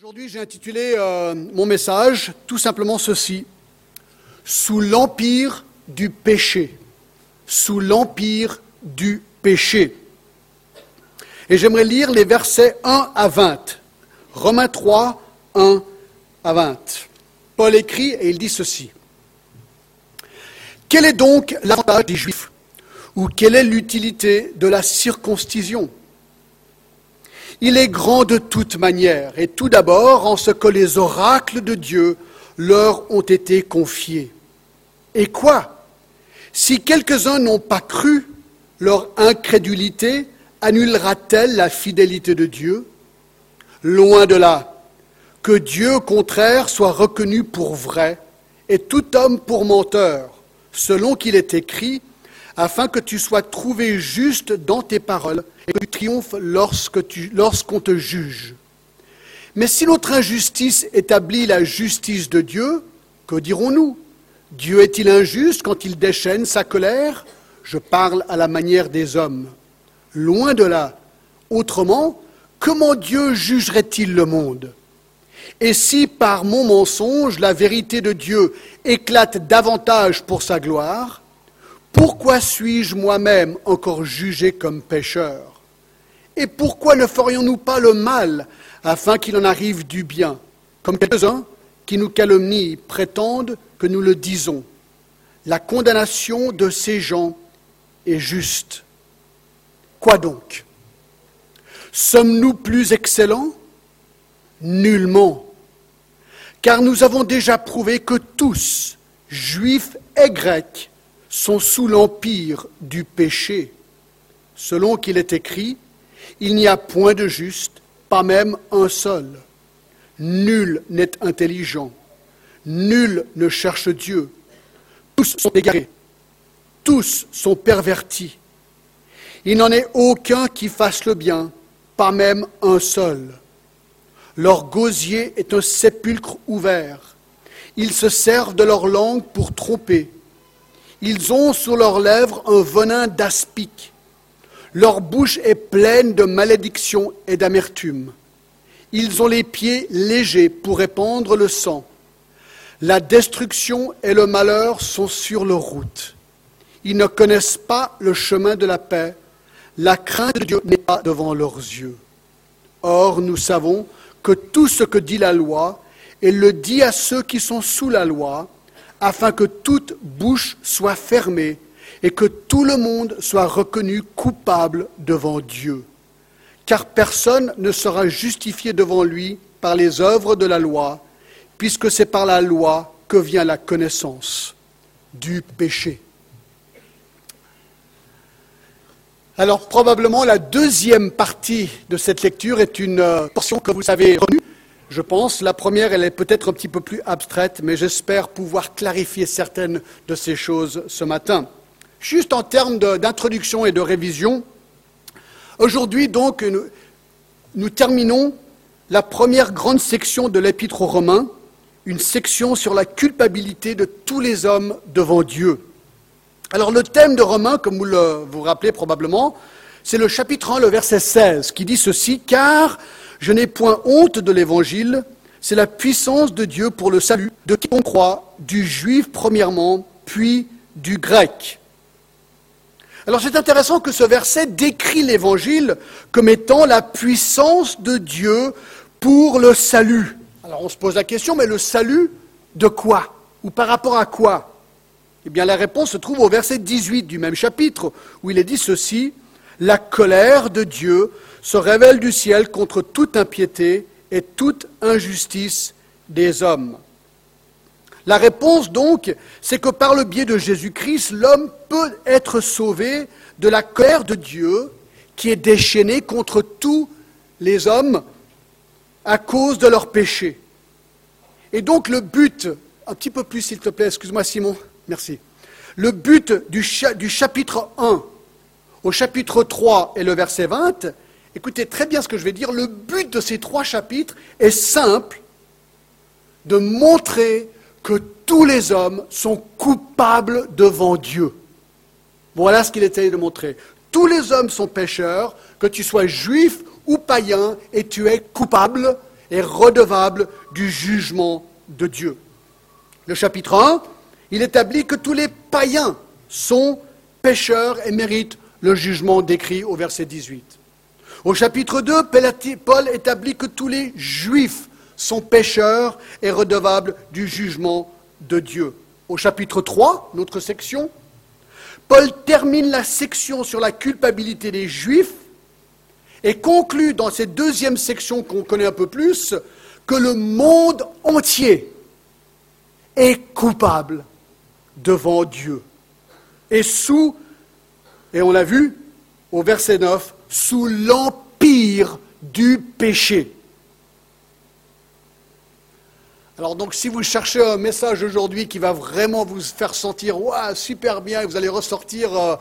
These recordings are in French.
Aujourd'hui, j'ai intitulé euh, mon message tout simplement ceci. Sous l'empire du péché. Sous l'empire du péché. Et j'aimerais lire les versets 1 à 20. Romains 3, 1 à 20. Paul écrit et il dit ceci. Quel est donc l'avantage des Juifs? Ou quelle est l'utilité de la circoncision? Il est grand de toute manière, et tout d'abord en ce que les oracles de Dieu leur ont été confiés. Et quoi? Si quelques-uns n'ont pas cru, leur incrédulité annulera-t-elle la fidélité de Dieu? Loin de là. Que Dieu, contraire, soit reconnu pour vrai, et tout homme pour menteur, selon qu'il est écrit, afin que tu sois trouvé juste dans tes paroles et que tu triomphes lorsqu'on te juge. Mais si notre injustice établit la justice de Dieu, que dirons-nous? Dieu est-il injuste quand il déchaîne sa colère? Je parle à la manière des hommes. Loin de là. Autrement, comment Dieu jugerait-il le monde? Et si par mon mensonge la vérité de Dieu éclate davantage pour sa gloire, pourquoi suis-je moi-même encore jugé comme pécheur? Et pourquoi ne ferions-nous pas le mal afin qu'il en arrive du bien? Comme quelques-uns qui nous calomnient prétendent que nous le disons. La condamnation de ces gens est juste. Quoi donc? Sommes-nous plus excellents? Nullement. Car nous avons déjà prouvé que tous, juifs et grecs, sont sous l'empire du péché. Selon qu'il est écrit, il n'y a point de juste, pas même un seul. Nul n'est intelligent. Nul ne cherche Dieu. Tous sont égarés. Tous sont pervertis. Il n'en est aucun qui fasse le bien, pas même un seul. Leur gosier est un sépulcre ouvert. Ils se servent de leur langue pour tromper. Ils ont sur leurs lèvres un venin d'aspic. Leur bouche est pleine de malédictions et d'amertume. Ils ont les pieds légers pour répandre le sang. La destruction et le malheur sont sur leur route. Ils ne connaissent pas le chemin de la paix. La crainte de Dieu n'est pas devant leurs yeux. Or, nous savons que tout ce que dit la loi, elle le dit à ceux qui sont sous la loi, afin que toute bouche soit fermée et que tout le monde soit reconnu coupable devant Dieu. Car personne ne sera justifié devant lui par les œuvres de la loi, puisque c'est par la loi que vient la connaissance du péché. Alors probablement la deuxième partie de cette lecture est une euh, portion que vous avez retenue. Je pense, la première, elle est peut-être un petit peu plus abstraite, mais j'espère pouvoir clarifier certaines de ces choses ce matin. Juste en termes d'introduction et de révision, aujourd'hui donc nous, terminons la première grande section de l'Épître aux Romains, une section sur la culpabilité de tous les hommes devant Dieu. Alors le thème de Romains, comme vous le vous rappelez probablement, c'est le chapitre 1, le verset 16, qui dit ceci, car je n'ai point honte de l'Évangile, c'est la puissance de Dieu pour le salut de qui on croit, du juif premièrement, puis du grec. Alors c'est intéressant que ce verset décrit l'Évangile comme étant la puissance de Dieu pour le salut. Alors on se pose la question, mais le salut de quoi Ou par rapport à quoi? Eh bien la réponse se trouve au verset 18 du même chapitre, où il est dit ceci, La colère de Dieu se révèle du ciel contre toute impiété et toute injustice des hommes. La réponse, donc, c'est que par le biais de Jésus-Christ, l'homme peut être sauvé de la colère de Dieu qui est déchaînée contre tous les hommes à cause de leur péché. Et donc le but, un petit peu plus s'il te plaît, excuse-moi Simon, merci. Le but du, du, chapitre 1 au chapitre 3 et le verset 20, écoutez très bien ce que je vais dire, le but de ces trois chapitres est simple, de montrer que tous les hommes sont coupables devant Dieu. Voilà ce qu'il essayait de montrer. Tous les hommes sont pécheurs, que tu sois juif ou païen, et tu es coupable, est redevable du jugement de Dieu. Le chapitre 1, il établit que tous les païens sont pécheurs et méritent le jugement décrit au verset 18. Au chapitre 2, Paul établit que tous les juifs sont pécheurs et redevables du jugement de Dieu. Au chapitre 3, notre section, Paul termine la section sur la culpabilité des juifs et conclut dans cette deuxième section qu'on connaît un peu plus que le monde entier est coupable devant Dieu et sous, et on l'a vu au verset 9, sous l'empire du péché. Alors donc si vous cherchez un message aujourd'hui qui va vraiment vous faire sentir super bien et vous allez ressortir euh,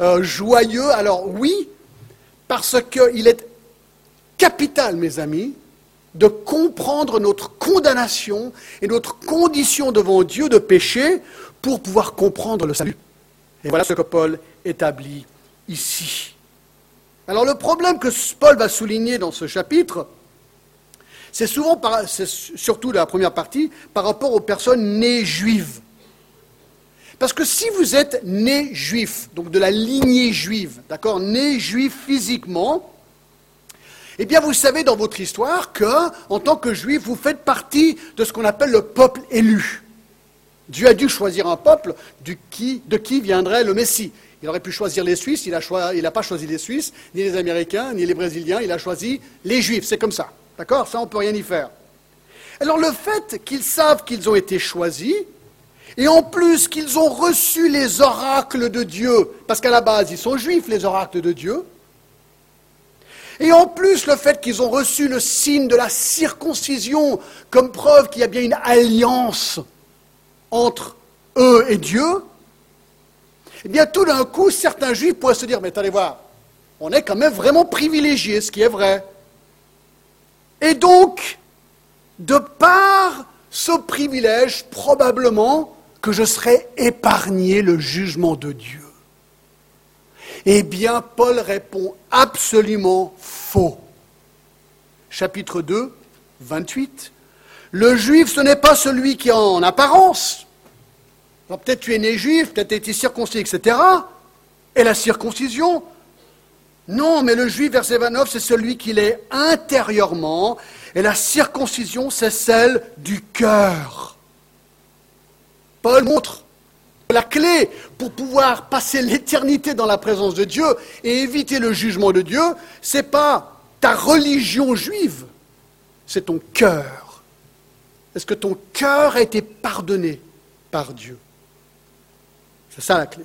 euh, joyeux, alors oui, parce qu'il est capital, mes amis, de comprendre notre condamnation et notre condition devant Dieu de péché pour pouvoir comprendre le salut. Et voilà ce que Paul établit ici. Alors le problème que Paul va souligner dans ce chapitre, c'est souvent, c'est surtout la première partie, par rapport aux personnes nées juives. Parce que si vous êtes né juif, donc de la lignée juive, d'accord, né juif physiquement, eh bien vous savez dans votre histoire que, en tant que juif, vous faites partie de ce qu'on appelle le peuple élu. Dieu a dû choisir un peuple de qui viendrait le Messie. Il aurait pu choisir les Suisses, il n'a pas choisi les Suisses, ni les Américains, ni les Brésiliens, il a choisi les Juifs, c'est comme ça. D'accord? Ça, on ne peut rien y faire. Alors le fait qu'ils savent qu'ils ont été choisis, et en plus qu'ils ont reçu les oracles de Dieu, parce qu'à la base, ils sont juifs, les oracles de Dieu, et en plus le fait qu'ils ont reçu le signe de la circoncision comme preuve qu'il y a bien une alliance entre eux et Dieu, eh bien tout d'un coup, certains juifs pourraient se dire, mais allez voir, on est quand même vraiment privilégiés, ce qui est vrai. Et donc, de par ce privilège, probablement que je serai épargné le jugement de Dieu. Eh bien, Paul répond absolument faux. Chapitre 2, 28. Le juif, ce n'est pas celui qui en apparence. Peut-être tu es né juif, peut-être tu été circoncis, etc. Et la circoncision Non, mais le juif, verset 29, c'est celui qui l'est intérieurement. Et la circoncision, c'est celle du cœur. Paul montre la clé pour pouvoir passer l'éternité dans la présence de Dieu et éviter le jugement de Dieu, c'est pas ta religion juive, c'est ton cœur. Est-ce que ton cœur a été pardonné par Dieu? C'est ça la clé.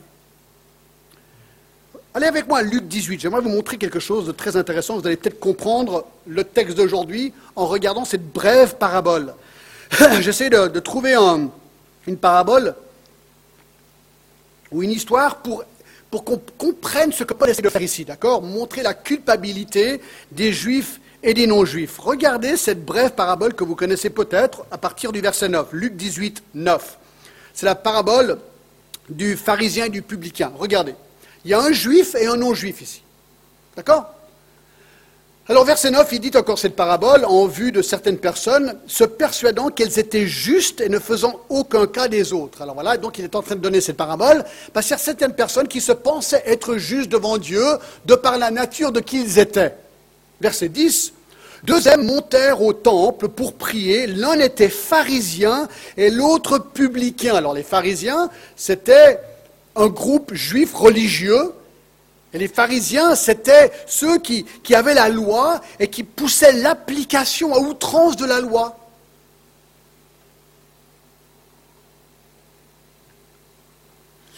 Allez avec moi à Luc 18. J'aimerais vous montrer quelque chose de très intéressant. Vous allez peut-être comprendre le texte d'aujourd'hui en regardant cette brève parabole. J'essaie de, trouver une parabole ou une histoire pour, pour qu'on comprenne ce que Paul essaie de faire ici, d'accord? Montrer la culpabilité des Juifs et des non-juifs. Regardez cette brève parabole que vous connaissez peut-être à partir du verset 9, Luc 18, 9. C'est la parabole du pharisien et du publicain. Regardez. Il y a un juif et un non-juif ici. D'accord alors, verset 9, il dit encore cette parabole en vue de certaines personnes, se persuadant qu'elles étaient justes et ne faisant aucun cas des autres. Alors voilà, donc il est en train de donner cette parabole, parce qu'il y a certaines personnes qui se pensaient être justes devant Dieu de par la nature de qui ils étaient. Verset 10, deux hommes montèrent au temple pour prier. L'un était pharisien et l'autre publicain. Alors les pharisiens, c'était un groupe juif religieux. Et les pharisiens, c'était ceux qui, qui, avaient la loi et qui poussaient l'application à outrance de la loi.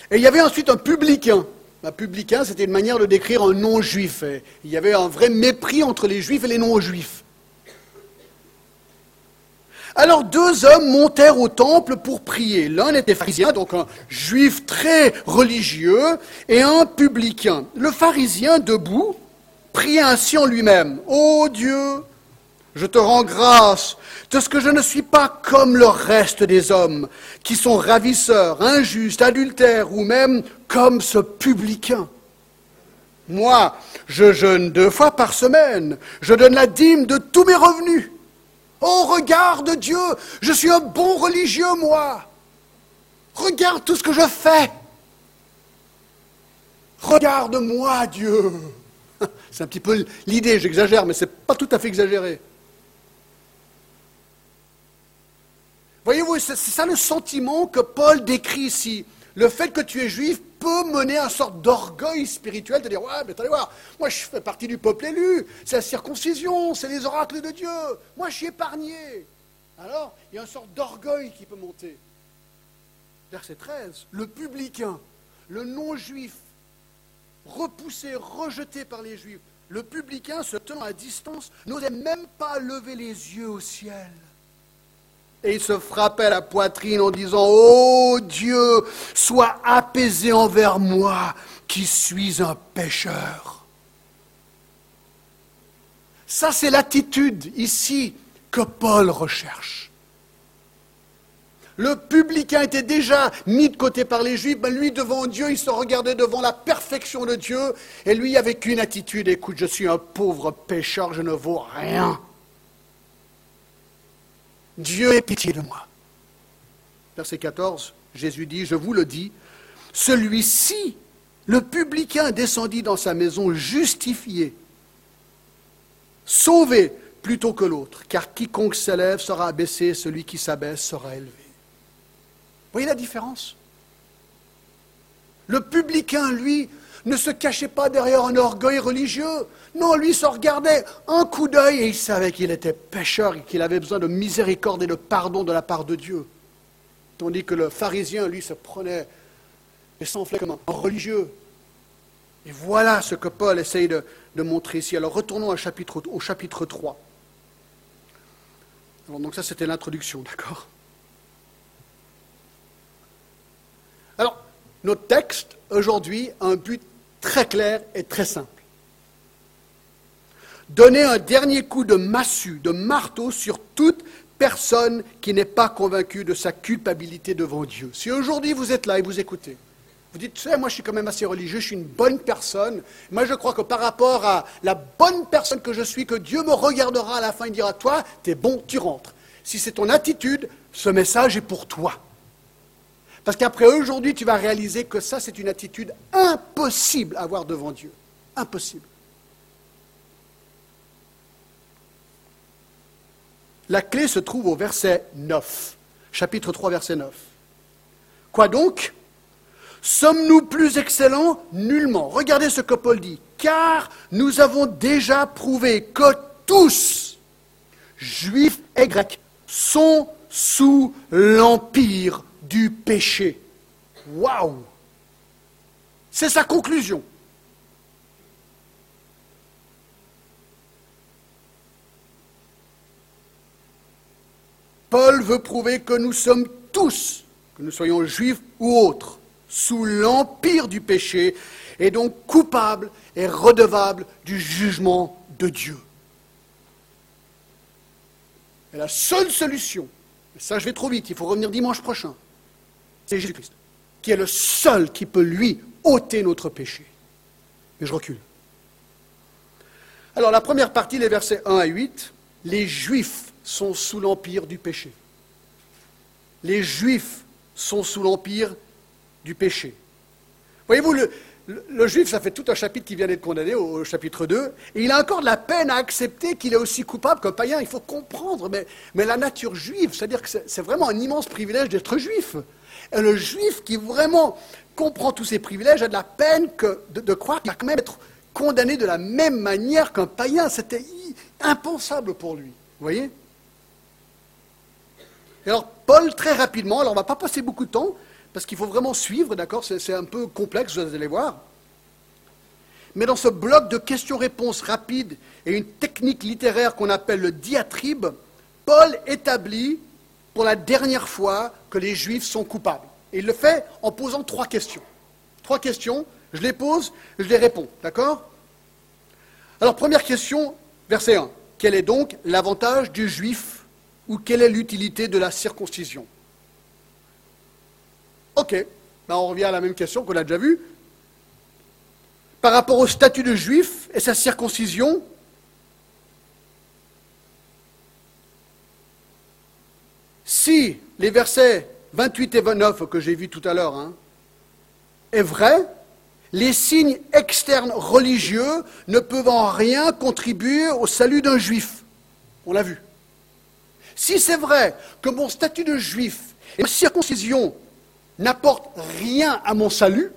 Et il y avait ensuite un publicain. Un publicain, c'était une manière de décrire un non-juif. Il y avait un vrai mépris entre les juifs et les non-juifs. Alors deux hommes montèrent au temple pour prier. L'un était pharisien, donc un juif très religieux, et un publicain. Le pharisien, debout, priait ainsi en lui-même. Ô Dieu, je te rends grâce de ce que je ne suis pas comme le reste des hommes, qui sont ravisseurs, injustes, adultères, ou même comme ce publicain. Moi, je jeûne deux fois par semaine, je donne la dîme de tous mes revenus. Oh, regarde Dieu, je suis un bon religieux, moi. Regarde tout ce que je fais. Regarde-moi, Dieu. C'est un petit peu l'idée, j'exagère, mais ce n'est pas tout à fait exagéré. Voyez-vous, c'est ça le sentiment que Paul décrit ici. Le fait que tu es juif peut mener à une sorte d'orgueil spirituel, de dire Ouais, mais allez voir, moi je fais partie du peuple élu, c'est la circoncision, c'est les oracles de Dieu, moi je suis épargné. Alors, il y a une sorte d'orgueil qui peut monter. Verset 13 Le publicain, le non-juif, repoussé, rejeté par les juifs, le publicain, se tenant à distance, n'osait même pas lever les yeux au ciel. Et il se frappait la poitrine en disant, Oh Dieu, sois apaisé envers moi qui suis un pécheur. Ça, c'est l'attitude ici que Paul recherche. Le publicain était déjà mis de côté par les Juifs, mais lui, devant Dieu, il se regardait devant la perfection de Dieu, et lui avec une attitude, écoute, je suis un pauvre pécheur, je ne vaux rien. Dieu ait pitié de moi. Verset 14, Jésus dit, je vous le dis, celui-ci, le publicain descendit dans sa maison justifié, sauvé plutôt que l'autre, car quiconque s'élève sera abaissé, celui qui s'abaisse sera élevé. Voyez la différence? Le publicain, lui, ne se cachait pas derrière un orgueil religieux. Non, lui se regardait un coup d'œil et il savait qu'il était pécheur et qu'il avait besoin de miséricorde et de pardon de la part de Dieu. Tandis que le pharisien, lui, se prenait et s'enflait comme un religieux. Et voilà ce que Paul essaye de, montrer ici. Alors retournons au chapitre, au chapitre 3. Alors, donc ça, c'était l'introduction, d'accord? Alors, notre texte, aujourd'hui, un but très clair et très simple. Donner un dernier coup de massue, de marteau sur toute personne qui n'est pas convaincue de sa culpabilité devant Dieu. Si aujourd'hui vous êtes là et vous écoutez, vous dites, tu sais, moi je suis quand même assez religieux, je suis une bonne personne. Moi je crois que par rapport à la bonne personne que je suis, que Dieu me regardera à la fin et dira, toi, t'es bon, tu rentres. Si c'est ton attitude, ce message est pour toi. Parce qu'après aujourd'hui, tu vas réaliser que ça, c'est une attitude impossible à avoir devant Dieu. Impossible. La clé se trouve au verset 9, chapitre 3, verset 9. Quoi donc? Sommes-nous plus excellents? Nullement. Regardez ce que Paul dit. Car nous avons déjà prouvé que tous, juifs et grecs, sont sous l'empire du péché. Waouh C'est sa conclusion. Paul veut prouver que nous sommes tous, que nous soyons juifs ou autres, sous l'empire du péché et donc coupables et redevables du jugement de Dieu. Et la seule solution, et ça je vais trop vite, il faut revenir dimanche prochain, c'est Jésus-Christ, qui est le seul qui peut, lui, ôter notre péché. Mais je recule. Alors la première partie, les versets 1 à 8, les Juifs sont sous l'empire du péché. Les Juifs sont sous l'empire du péché. Voyez-vous, le, Juif, ça fait tout un chapitre qui vient d'être condamné au, chapitre 2, et il a encore de la peine à accepter qu'il est aussi coupable qu'un païen. Il faut comprendre, mais, mais la nature juive, c'est-à-dire que c'est vraiment un immense privilège d'être juif. Et le juif qui vraiment comprend tous ces privilèges a de la peine que de, croire qu'il va quand même être condamné de la même manière qu'un païen. C'était impensable pour lui. Vous voyez? Et alors, Paul, très rapidement, alors on ne va pas passer beaucoup de temps, parce qu'il faut vraiment suivre, d'accord? C'est un peu complexe, vous allez voir. Mais dans ce bloc de questions-réponses rapides et une technique littéraire qu'on appelle le diatribe, Paul établit pour la dernière fois que les Juifs sont coupables. Et il le fait en posant trois questions. Trois questions, je les pose, je les réponds. D'accord? Alors, première question, verset 1. Quel est donc l'avantage du Juif ou quelle est l'utilité de la circoncision? Ok, ben on revient à la même question qu'on a déjà vue. Par rapport au statut de Juif et sa circoncision, si les versets 28 et 29 que j'ai vus tout à l'heure hein, est vrai, les signes externes religieux ne peuvent en rien contribuer au salut d'un juif. On l'a vu. Si c'est vrai que mon statut de juif et ma circoncision n'apportent rien à mon salut,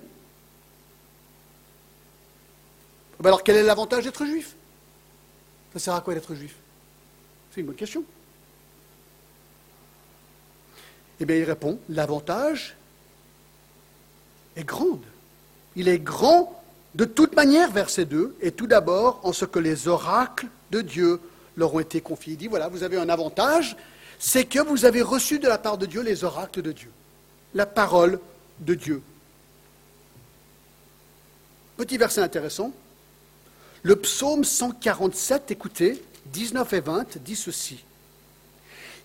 ben alors quel est l'avantage d'être juif? Ça sert à quoi d'être juif? C'est une bonne question. Eh bien, il répond, l'avantage est grand. Il est grand de toute manière, verset 2, et tout d'abord en ce que les oracles de Dieu leur ont été confiés. Il dit, voilà, vous avez un avantage, c'est que vous avez reçu de la part de Dieu les oracles de Dieu, la parole de Dieu. Petit verset intéressant. Le psaume 147, écoutez, 19 et 20, dit ceci.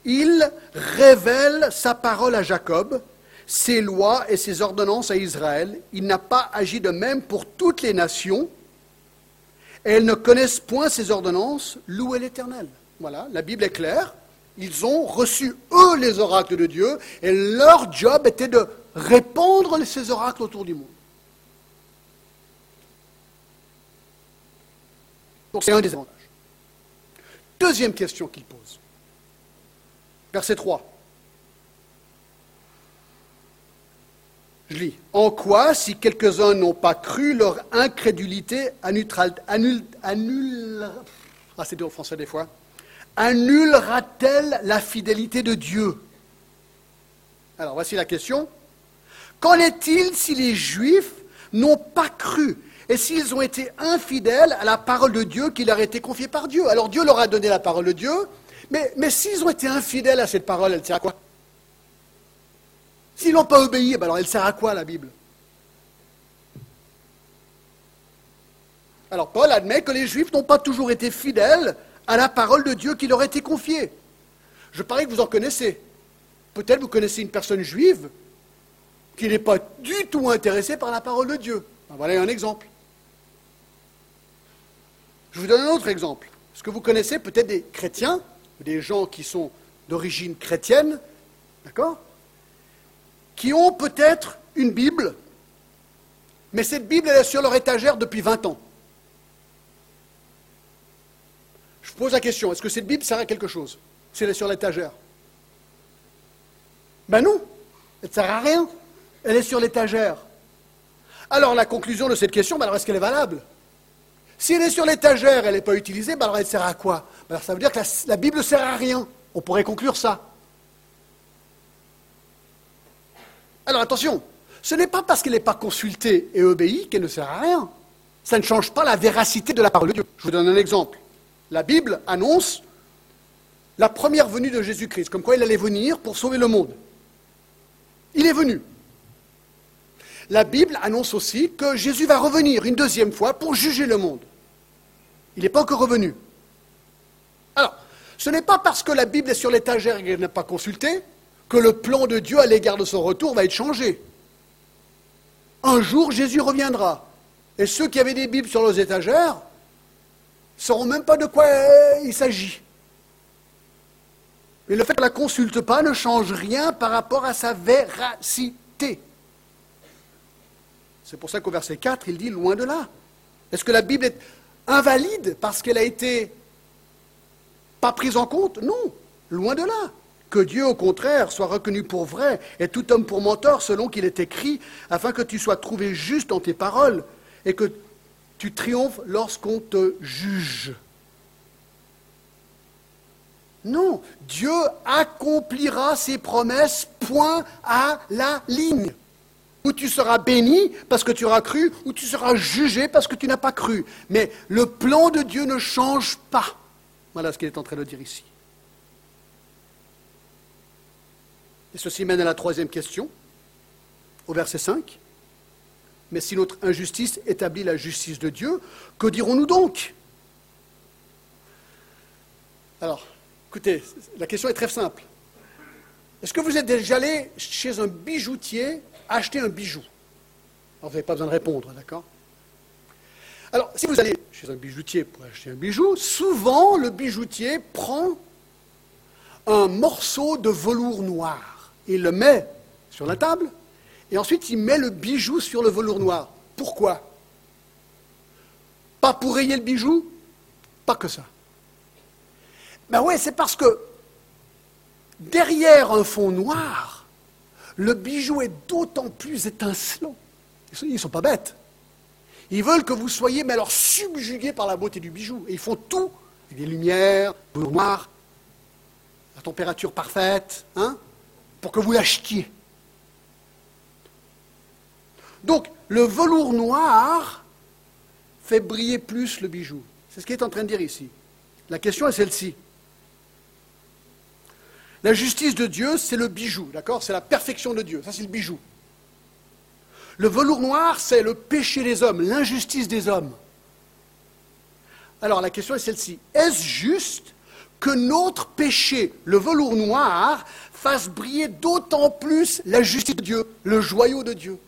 Il révèle sa parole à Jacob, ses lois et ses ordonnances à Israël. Il n'a pas agi de même pour toutes les nations. Et elles ne connaissent point ses ordonnances. Louez l'Éternel. Voilà, la Bible est claire. Ils ont reçu, eux, les oracles de Dieu, et leur job était de répandre ces oracles autour du monde. Donc c'est un des avantages. Deuxième question qu'il pose. Verset 3. Je lis. En quoi, si quelques-uns n'ont pas cru, leur incrédulité annulera, ah, annulera-t-elle la fidélité de Dieu? Alors voici la question. Qu'en est-il si les Juifs n'ont pas cru et s'ils ont été infidèles à la parole de Dieu qui leur a été confiée par Dieu? Alors Dieu leur a donné la parole de Dieu, mais, s'ils ont été infidèles à cette parole, elle sert à quoi? S'ils n'ont pas obéi, ben alors elle sert à quoi la Bible? Alors Paul admet que les Juifs n'ont pas toujours été fidèles à la parole de Dieu qui leur a été confiée. Je parie que vous en connaissez. Peut-être vous connaissez une personne juive qui n'est pas du tout intéressée par la parole de Dieu. Ben voilà un exemple. Je vous donne un autre exemple. Est-ce que vous connaissez peut-être des chrétiens, des gens qui sont d'origine chrétienne, d'accord qui ont peut-être une Bible, mais cette Bible, elle est sur leur étagère depuis 20 ans. Je pose la question, est-ce que cette Bible sert à quelque chose si elle est sur l'étagère? Ben non, elle ne sert à rien. Elle est sur l'étagère. Alors la conclusion de cette question, ben alors est-ce qu'elle est valable? Si elle est sur l'étagère, elle n'est pas utilisée, ben alors elle sert à quoi? Alors Ça veut dire que la, la Bible ne sert à rien. On pourrait conclure ça. Alors attention, ce n'est pas parce qu'elle n'est pas consultée et obéie qu'elle ne sert à rien. Ça ne change pas la véracité de la parole de Dieu. Je vous donne un exemple. La Bible annonce la première venue de Jésus-Christ, comme quoi il allait venir pour sauver le monde. Il est venu. La Bible annonce aussi que Jésus va revenir une deuxième fois pour juger le monde. Il n'est pas encore revenu. Alors, ce n'est pas parce que la Bible est sur l'étagère et qu'elle n'est pas consultée que le plan de Dieu à l'égard de son retour va être changé. Un jour, Jésus reviendra. Et ceux qui avaient des Bibles sur leurs étagères ne sauront même pas de quoi il s'agit. Mais le fait qu'on ne la consulte pas ne change rien par rapport à sa véracité. C'est pour ça qu'au verset 4, il dit loin de là. Est-ce que la Bible est invalide parce qu'elle a été pas prise en compte Non, loin de là. Que Dieu, au contraire, soit reconnu pour vrai et tout homme pour mentor selon qu'il est écrit, afin que tu sois trouvé juste dans tes paroles et que tu triomphes lorsqu'on te juge. Non, Dieu accomplira ses promesses point à la ligne. Où tu seras béni parce que tu auras cru, ou tu seras jugé parce que tu n'as pas cru. Mais le plan de Dieu ne change pas. Voilà ce qu'il est en train de dire ici. Et ceci mène à la troisième question, au verset 5. Mais si notre injustice établit la justice de Dieu, que dirons-nous donc? Alors, écoutez, la question est très simple. Est-ce que vous êtes déjà allé chez un bijoutier acheter un bijou? Alors, vous n'avez pas besoin de répondre, d'accord? Alors, si vous allez chez un bijoutier pour acheter un bijou, souvent le bijoutier prend un morceau de velours noir. Il le met sur la table et ensuite il met le bijou sur le velours noir. Pourquoi? Pas pour rayer le bijou? Pas que ça. Ben oui, c'est parce que derrière un fond noir, le bijou est d'autant plus étincelant. Ils ne sont pas bêtes. Ils veulent que vous soyez, mais alors, subjugués par la beauté du bijou. Et ils font tout, des lumières, velours noir, la température parfaite, hein, pour que vous l'achetiez. Donc, le velours noir fait briller plus le bijou. C'est ce qu'il est en train de dire ici. La question est celle-ci. La justice de Dieu, c'est le bijou, d'accord? C'est la perfection de Dieu, ça c'est le bijou. Le velours noir, c'est le péché des hommes, l'injustice des hommes. Alors la question est celle-ci. Est-ce juste que notre péché, le velours noir, fasse briller d'autant plus la justice de Dieu, le joyau de Dieu?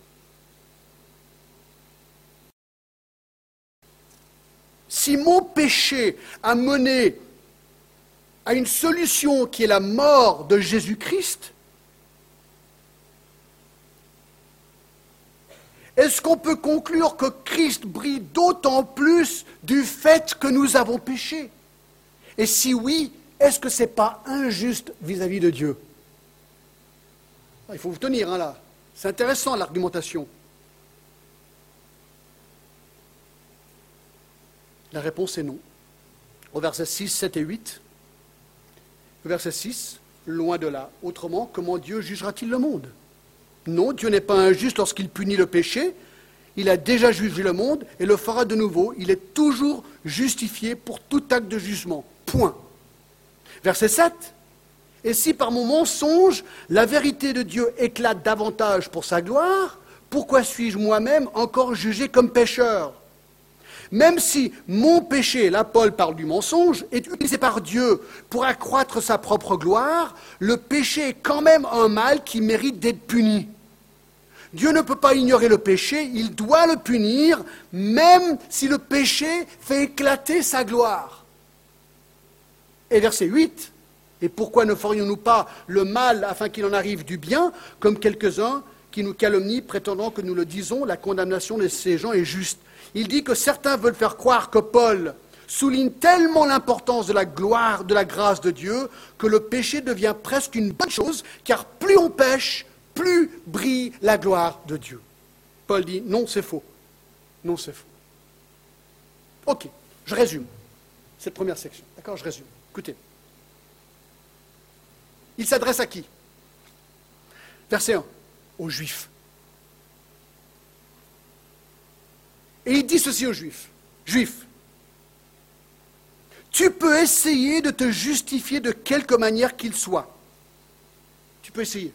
Si mon péché a mené à une solution qui est la mort de Jésus-Christ, est-ce qu'on peut conclure que Christ brille d'autant plus du fait que nous avons péché? Et si oui, est-ce que ce n'est pas injuste vis-à-vis de Dieu? Ah, Il faut vous tenir hein, là. C'est intéressant l'argumentation. La réponse est non. Au verset 6, 7 et 8, verset 6, loin de là. Autrement, comment Dieu jugera-t-il le monde? Non, Dieu n'est pas injuste lorsqu'il punit le péché. Il a déjà jugé le monde et le fera de nouveau. Il est toujours justifié pour tout acte de jugement. Point. Verset 7. Et si par mon mensonge, la vérité de Dieu éclate davantage pour sa gloire, pourquoi suis-je moi-même encore jugé comme pécheur? Même si mon péché, là Paul parle du mensonge, est utilisé par Dieu pour accroître sa propre gloire, le péché est quand même un mal qui mérite d'être puni. Dieu ne peut pas ignorer le péché, il doit le punir, même si le péché fait éclater sa gloire. Et verset 8, et pourquoi ne ferions-nous pas le mal afin qu'il en arrive du bien, comme quelques-uns qui nous calomnient, prétendant que nous le disons, la condamnation de ces gens est juste? Il dit que certains veulent faire croire que Paul souligne tellement l'importance de la gloire, de la grâce de Dieu, que le péché devient presque une bonne chose, car plus on pêche, plus brille la gloire de Dieu. Paul dit non, c'est faux. Non, c'est faux. Ok, je résume cette première section. D'accord, je résume. Écoutez. Il s'adresse à qui? Verset 1, aux Juifs. Et il dit ceci aux Juifs. Juifs, tu peux essayer de te justifier de quelque manière qu'il soit. Tu peux essayer.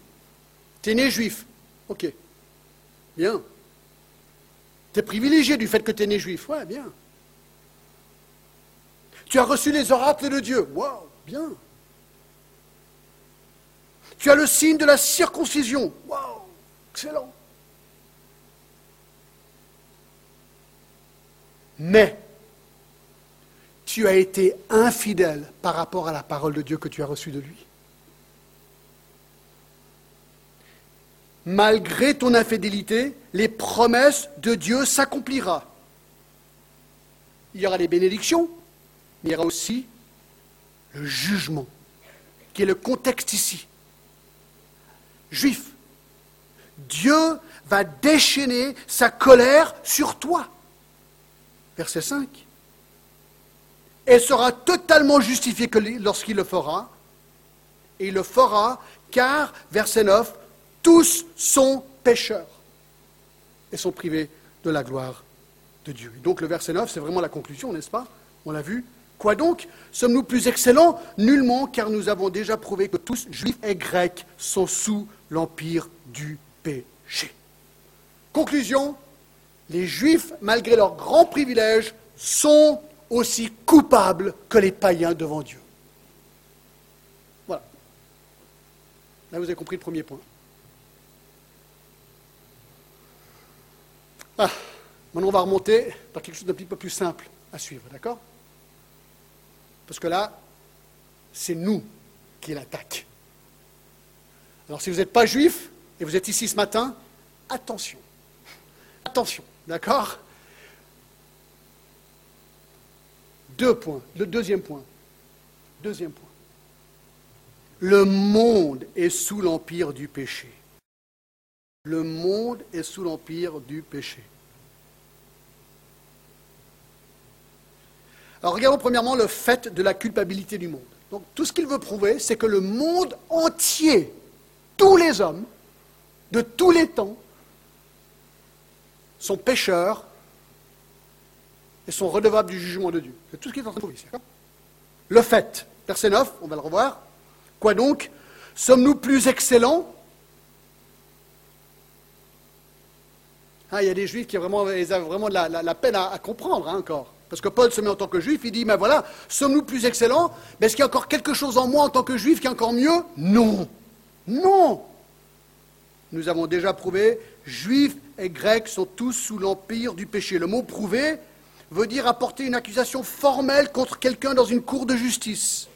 Tu es né juif. Ok. Bien. Tu es privilégié du fait que tu es né juif. Ouais, bien. Tu as reçu les oracles de Dieu. Waouh, bien. Tu as le signe de la circoncision. Waouh, excellent. Mais tu as été infidèle par rapport à la parole de Dieu que tu as reçue de lui. Malgré ton infidélité, les promesses de Dieu s'accompliront. Il y aura les bénédictions, mais il y aura aussi le jugement, qui est le contexte ici. Juif, Dieu va déchaîner sa colère sur toi verset 5. Et sera totalement justifié lorsqu'il le fera. Et il le fera car, verset 9, tous sont pécheurs et sont privés de la gloire de Dieu. Donc le verset 9, c'est vraiment la conclusion, n'est-ce pas? On l'a vu. Quoi donc? Sommes-nous plus excellents? Nullement, car nous avons déjà prouvé que tous, juifs et grecs, sont sous l'empire du péché. Conclusion, les Juifs, malgré leurs grands privilèges, sont aussi coupables que les païens devant Dieu. Voilà. Là, vous avez compris le premier point. Ah, maintenant, on va remonter par quelque chose d'un petit peu plus simple à suivre, d'accord? Parce que là, c'est nous qu'il attaque. Alors si vous n'êtes pas juif et vous êtes ici ce matin, attention. Attention, d'accord? Deux points. Le deuxième point. Deuxième point. Le monde est sous l'empire du péché. Le monde est sous l'empire du péché. Alors regardons premièrement le fait de la culpabilité du monde. Donc tout ce qu'il veut prouver, c'est que le monde entier, tous les hommes, de tous les temps, sont pécheurs et sont redevables du jugement de Dieu. C'est tout ce qu'il est en train de prouver ici. Le fait, verset 9, on va le revoir. Quoi donc? Sommes-nous plus excellents? Ah, Il y a des juifs qui ont vraiment, ils ont vraiment la, peine à, comprendre hein, encore. Parce que Paul se met en tant que juif, il dit, mais voilà, sommes-nous plus excellents? Mais est-ce qu'il y a encore quelque chose en moi en tant que juif qui est encore mieux? Non. Non. Nous avons déjà prouvé, juifs et grecs sont tous sous l'empire du péché. Le mot prouver veut dire apporter une accusation formelle contre quelqu'un dans une cour de justice.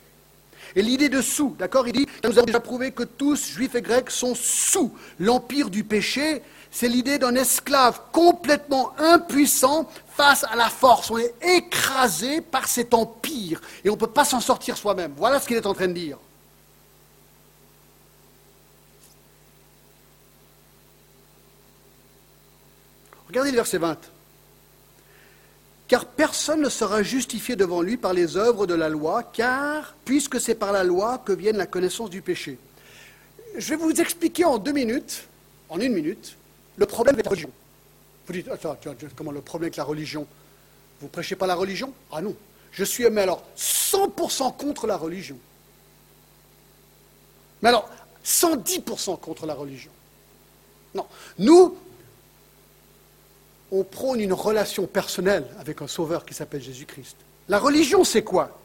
Et l'idée de sous, d'accord Il dit, nous avons déjà prouvé que tous, juifs et grecs, sont sous l'empire du péché. C'est l'idée d'un esclave complètement impuissant face à la force. On est écrasé par cet empire et on ne peut pas s'en sortir soi-même. Voilà ce qu'il est en train de dire. Regardez le verset 20 car personne ne sera justifié devant lui par les œuvres de la loi, car puisque c'est par la loi que vient la connaissance du péché. Je vais vous expliquer en deux minutes, en une minute, le problème avec la religion. Vous dites, attends, comment le problème avec la religion? Vous prêchez pas la religion? Ah non, je suis, mais alors, 100% contre la religion. Mais alors, 110% contre la religion. Non, nous, on prône une relation personnelle avec un sauveur qui s'appelle Jésus-Christ. La religion, c'est quoi?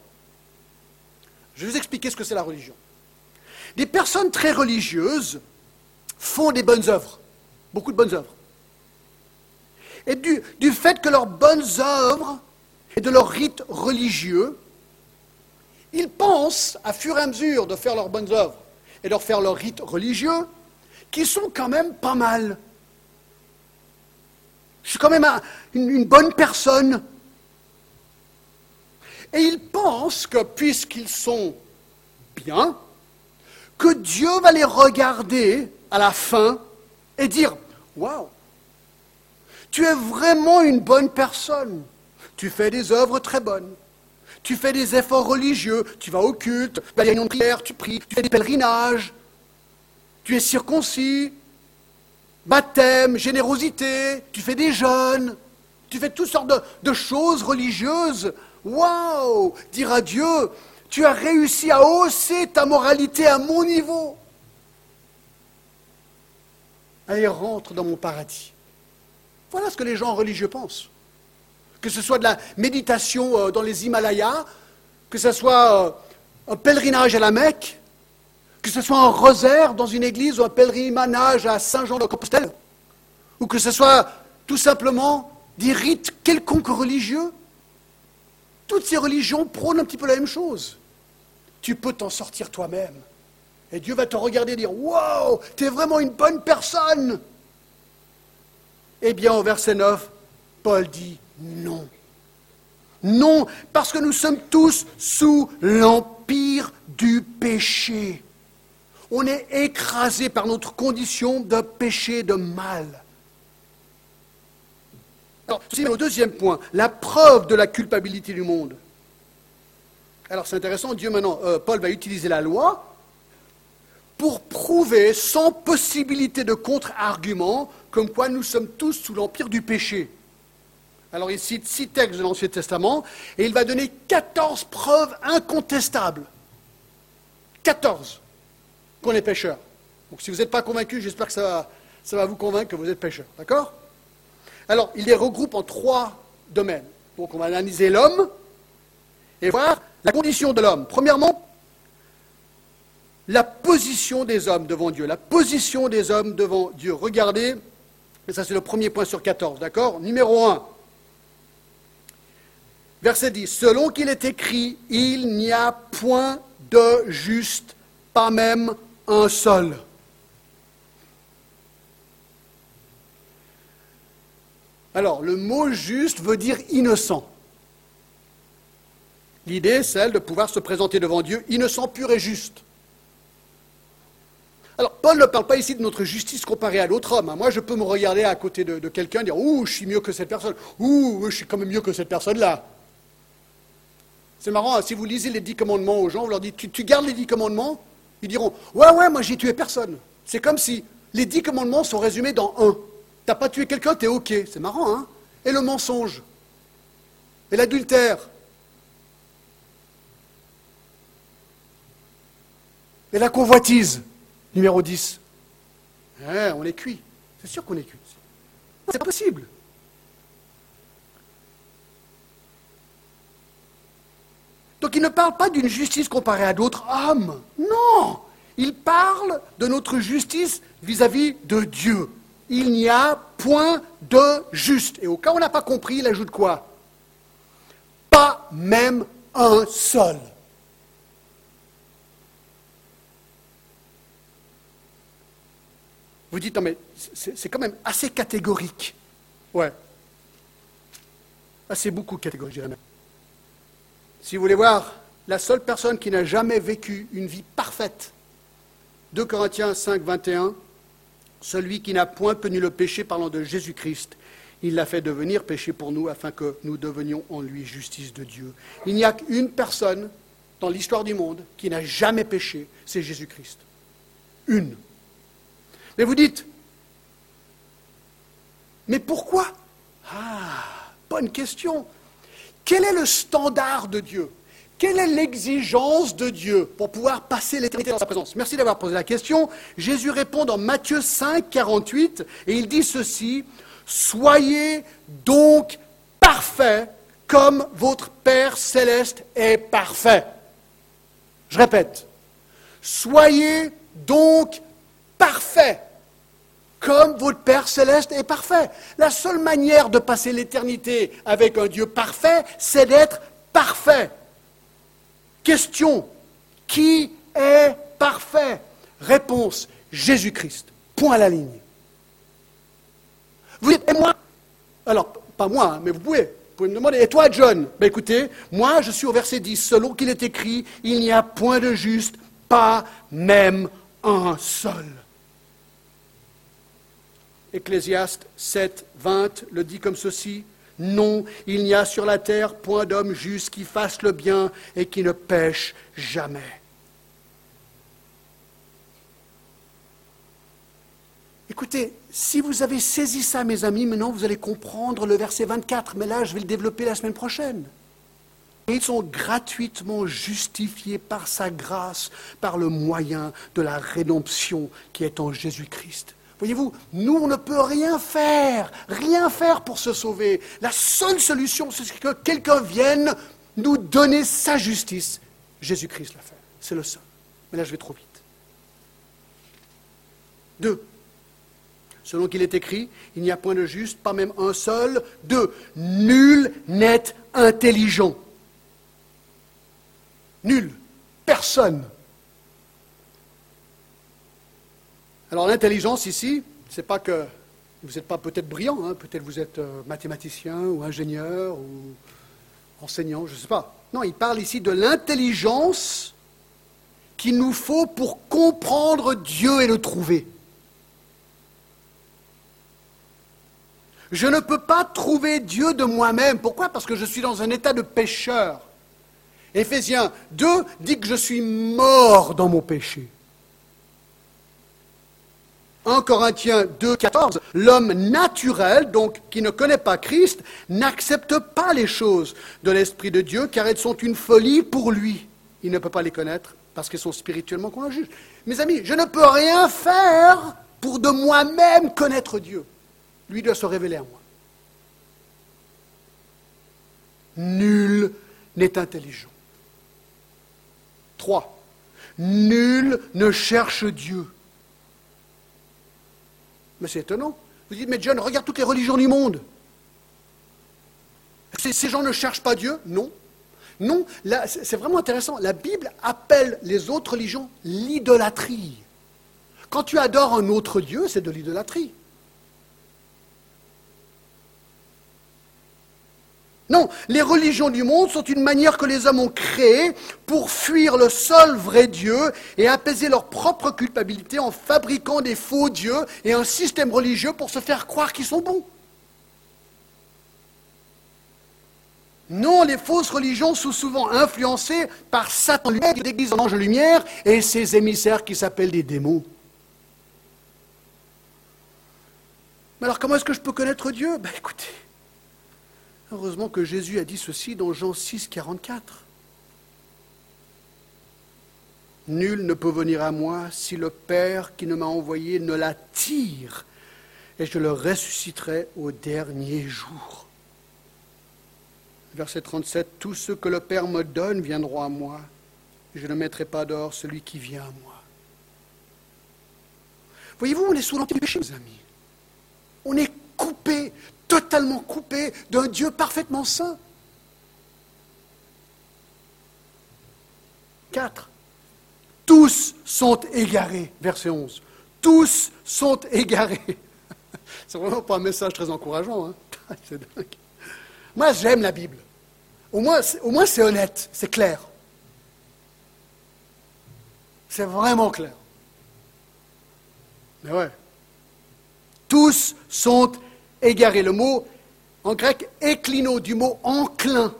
Je vais vous expliquer ce que c'est la religion. Des personnes très religieuses font des bonnes œuvres, beaucoup de bonnes œuvres. Et du, fait que leurs bonnes œuvres et de leurs rites religieux, ils pensent, à fur et à mesure de faire leurs bonnes œuvres et de faire leurs rites religieux, qu'ils sont quand même pas mal. Je suis quand même une, bonne personne. Et ils pensent que puisqu'ils sont bien, que Dieu va les regarder à la fin et dire Waouh, tu es vraiment une bonne personne. Tu fais des œuvres très bonnes. Tu fais des efforts religieux. Tu vas au culte, tu vas à de prière, tu pries, tu fais des pèlerinages. Tu es circoncis baptême, générosité, tu fais des jeûnes, tu fais toutes sortes de, choses religieuses. Waouh Dire à Dieu, tu as réussi à hausser ta moralité à mon niveau. Allez, rentre dans mon paradis. Voilà ce que les gens religieux pensent. Que ce soit de la méditation euh, dans les Himalayas, que ce soit euh, un pèlerinage à la Mecque, que ce soit un rosaire dans une église ou un pèlerinage à Saint-Jean-de-Compostelle, ou que ce soit tout simplement des rites quelconques religieux, toutes ces religions prônent un petit peu la même chose. Tu peux t'en sortir toi-même. Et Dieu va te regarder et dire Wow, tu es vraiment une bonne personne. Eh bien, au verset 9, Paul dit Non. Non, parce que nous sommes tous sous l'empire du péché on est écrasé par notre condition de péché, de mal. Alors, c'est au deuxième point, la preuve de la culpabilité du monde. Alors, c'est intéressant, Dieu maintenant, euh, Paul va utiliser la loi pour prouver sans possibilité de contre-argument comme quoi nous sommes tous sous l'empire du péché. Alors il cite six textes de l'Ancien Testament et il va donner 14 preuves incontestables. 14 qu'on est pécheur. Donc si vous n'êtes pas convaincu, j'espère que ça va, ça va vous convaincre que vous êtes pécheur. D'accord? Alors, il les regroupe en trois domaines. Donc on va analyser l'homme et voir la condition de l'homme. Premièrement, la position des hommes devant Dieu. La position des hommes devant Dieu. Regardez, et ça c'est le premier point sur 14, d'accord? Numéro 1. Verset 10. Selon qu'il est écrit, il n'y a point de juste pas même un seul. Alors, le mot juste veut dire innocent. L'idée celle de pouvoir se présenter devant Dieu innocent, pur et juste. Alors, Paul ne parle pas ici de notre justice comparée à l'autre homme. Moi, je peux me regarder à côté de, quelqu'un et dire Ouh, je suis mieux que cette personne. Ouh, je suis quand même mieux que cette personne-là. C'est marrant, hein, si vous lisez les dix commandements aux gens, vous leur dites tu gardes les dix commandements? Ils diront Ouais, ouais, moi j'ai tué personne. C'est comme si les dix commandements sont résumés dans un. T'as pas tué quelqu'un, t'es OK. C'est marrant, hein Et le mensonge Et l'adultère Et la convoitise Numéro 10. Eh, on est cuit. C'est sûr qu'on est cuit. C'est pas possible. Donc il ne parle pas d'une justice comparée à d'autres hommes. Non. Il parle de notre justice vis-à-vis de Dieu. Il n'y a point de juste. Et au cas où on n'a pas compris, il ajoute quoi? Pas même un seul. Vous dites, non mais c'est quand même assez catégorique. Ouais. Assez beaucoup catégorique, je dirais même. Si vous voulez voir la seule personne qui n'a jamais vécu une vie parfaite, 2 Corinthiens 5, 21, celui qui n'a point connu le péché parlant de Jésus-Christ, il l'a fait devenir péché pour nous afin que nous devenions en lui justice de Dieu. Il n'y a qu'une personne dans l'histoire du monde qui n'a jamais péché, c'est Jésus-Christ. Une. Mais vous dites, mais pourquoi? Ah, bonne question. Quel est le standard de Dieu? Quelle est l'exigence de Dieu pour pouvoir passer l'éternité dans sa présence? Merci d'avoir posé la question. Jésus répond dans Matthieu 5, 48, et il dit ceci, Soyez donc parfaits comme votre Père céleste est parfait. Je répète, soyez donc parfaits comme votre Père céleste est parfait. La seule manière de passer l'éternité avec un Dieu parfait, c'est d'être parfait. Question, qui est parfait? Réponse, Jésus-Christ. Point à la ligne. Vous dites, et moi Alors, pas moi, hein, mais vous pouvez. Vous pouvez me demander, et toi, John? Ben Écoutez, moi, je suis au verset 10. Selon qu'il est écrit, il n'y a point de juste, pas même un seul. Ecclésiaste 7, 20 le dit comme ceci. Non, il n'y a sur la terre point d'homme juste qui fasse le bien et qui ne pêche jamais. Écoutez, si vous avez saisi ça, mes amis, maintenant vous allez comprendre le verset 24, mais là je vais le développer la semaine prochaine. Ils sont gratuitement justifiés par sa grâce, par le moyen de la rédemption qui est en Jésus-Christ. Voyez-vous, nous, on ne peut rien faire, rien faire pour se sauver. La seule solution, c'est que quelqu'un vienne nous donner sa justice. Jésus-Christ l'a fait. C'est le seul. Mais là, je vais trop vite. Deux. Selon qu'il est écrit, il n'y a point de juste, pas même un seul. Deux. Nul n'est intelligent. Nul. Personne. Alors l'intelligence ici, c'est pas que vous n'êtes pas peut-être brillant, hein, peut-être vous êtes euh, mathématicien ou ingénieur ou enseignant, je ne sais pas. Non, il parle ici de l'intelligence qu'il nous faut pour comprendre Dieu et le trouver. Je ne peux pas trouver Dieu de moi-même. Pourquoi? Parce que je suis dans un état de pécheur. Éphésiens 2 dit que je suis mort dans mon péché. 1 Corinthiens 2, 14, l'homme naturel, donc qui ne connaît pas Christ, n'accepte pas les choses de l'Esprit de Dieu, car elles sont une folie pour lui. Il ne peut pas les connaître parce qu'elles sont spirituellement qu'on Mes amis, je ne peux rien faire pour de moi-même connaître Dieu. Lui doit se révéler à moi. Nul n'est intelligent. 3. Nul ne cherche Dieu. Mais c'est étonnant. Vous dites, mais John, regarde toutes les religions du monde. Ces gens ne cherchent pas Dieu? Non. Non, c'est vraiment intéressant. La Bible appelle les autres religions l'idolâtrie. Quand tu adores un autre Dieu, c'est de l'idolâtrie. Non, les religions du monde sont une manière que les hommes ont créée pour fuir le seul vrai Dieu et apaiser leur propre culpabilité en fabriquant des faux dieux et un système religieux pour se faire croire qu'ils sont bons. Non, les fausses religions sont souvent influencées par Satan lui-même, qui déguise en ange lumière, et ses émissaires qui s'appellent des démons. Mais alors comment est-ce que je peux connaître Dieu? Ben écoutez, heureusement que Jésus a dit ceci dans Jean 6, 44. Nul ne peut venir à moi si le Père qui ne m'a envoyé ne l'attire, et je le ressusciterai au dernier jour. Verset 37, Tous ceux que le Père me donne viendront à moi, et je ne mettrai pas dehors celui qui vient à moi. Voyez-vous, on est sous l'anti-péché, mes amis. On est coupé, totalement coupé d'un Dieu parfaitement saint. 4. Tous sont égarés, verset 11. Tous sont égarés. C'est vraiment pas un message très encourageant. Hein. Moi, j'aime la Bible. Au moins, au moins c'est honnête, c'est clair. C'est vraiment clair. Mais ouais. Tous sont égarés. Le mot en grec éclino, du mot enclin.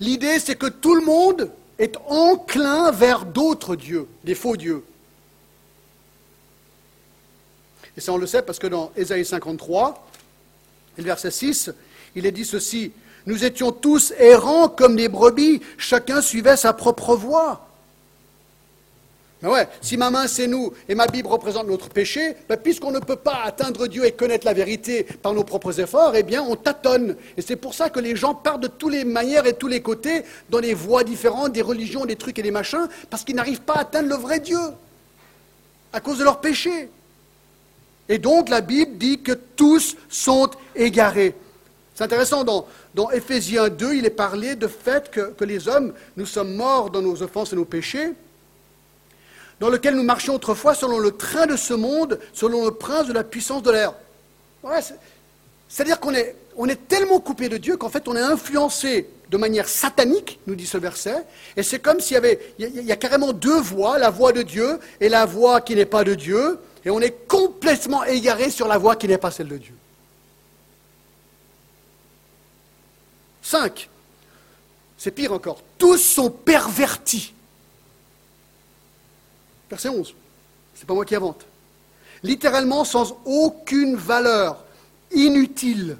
L'idée, c'est que tout le monde est enclin vers d'autres dieux, des faux dieux. Et ça, on le sait parce que dans Ésaïe 53, le verset 6, il est dit ceci Nous étions tous errants comme des brebis, chacun suivait sa propre voie. Mais ouais, si ma main c'est nous et ma Bible représente notre péché, ben, puisqu'on ne peut pas atteindre Dieu et connaître la vérité par nos propres efforts, eh bien on tâtonne. Et c'est pour ça que les gens partent de toutes les manières et tous les côtés, dans des voies différentes, des religions, des trucs et des machins, parce qu'ils n'arrivent pas à atteindre le vrai Dieu, à cause de leur péché. Et donc la Bible dit que tous sont égarés. C'est intéressant, dans, dans Éphésiens 2, il est parlé de fait que les hommes, nous sommes morts dans nos offenses et nos péchés, dans lequel nous marchions autrefois selon le train de ce monde, selon le prince de la puissance de l'air. C'est-à-dire qu'on est, on est tellement coupé de Dieu qu'en fait on est influencé de manière satanique, nous dit ce verset, et c'est comme s'il y avait, il y, a carrément deux voix, la voix de Dieu et la voix qui n'est pas de Dieu, et on est complètement égaré sur la voix qui n'est pas celle de Dieu. 5. C'est pire encore. Tous sont pervertis. Verset 11. C'est pas moi qui invente. Littéralement sans aucune valeur, inutile.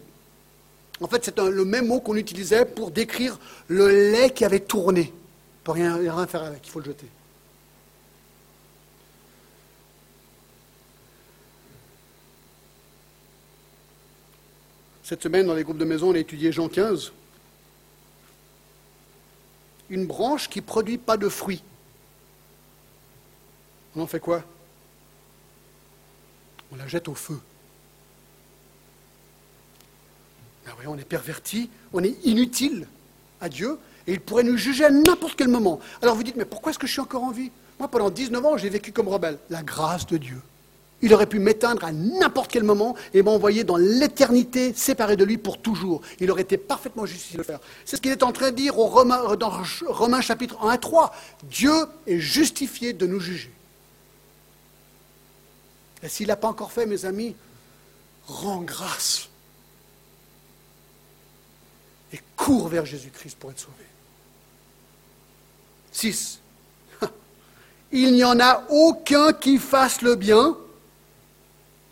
En fait, c'est le même mot qu'on utilisait pour décrire le lait qui avait tourné. On ne peut rien, rien faire avec, il faut le jeter. Cette semaine, dans les groupes de maison, on a étudié Jean 15. Une branche qui ne produit pas de fruits. On en fait quoi? On la jette au feu. Ah on est perverti, on est inutile à Dieu, et il pourrait nous juger à n'importe quel moment. Alors vous dites, mais pourquoi est-ce que je suis encore en vie? Moi, pendant 19 ans, j'ai vécu comme rebelle. La grâce de Dieu. Il aurait pu m'éteindre à n'importe quel moment et m'envoyer dans l'éternité séparé de lui pour toujours. Il aurait été parfaitement justifié de le faire. C'est ce qu'il est en train de dire dans Romains chapitre 1 à 3. Dieu est justifié de nous juger. Et s'il n'a pas encore fait, mes amis, rends grâce. Et cours vers Jésus-Christ pour être sauvé. 6. Il n'y en a aucun qui fasse le bien.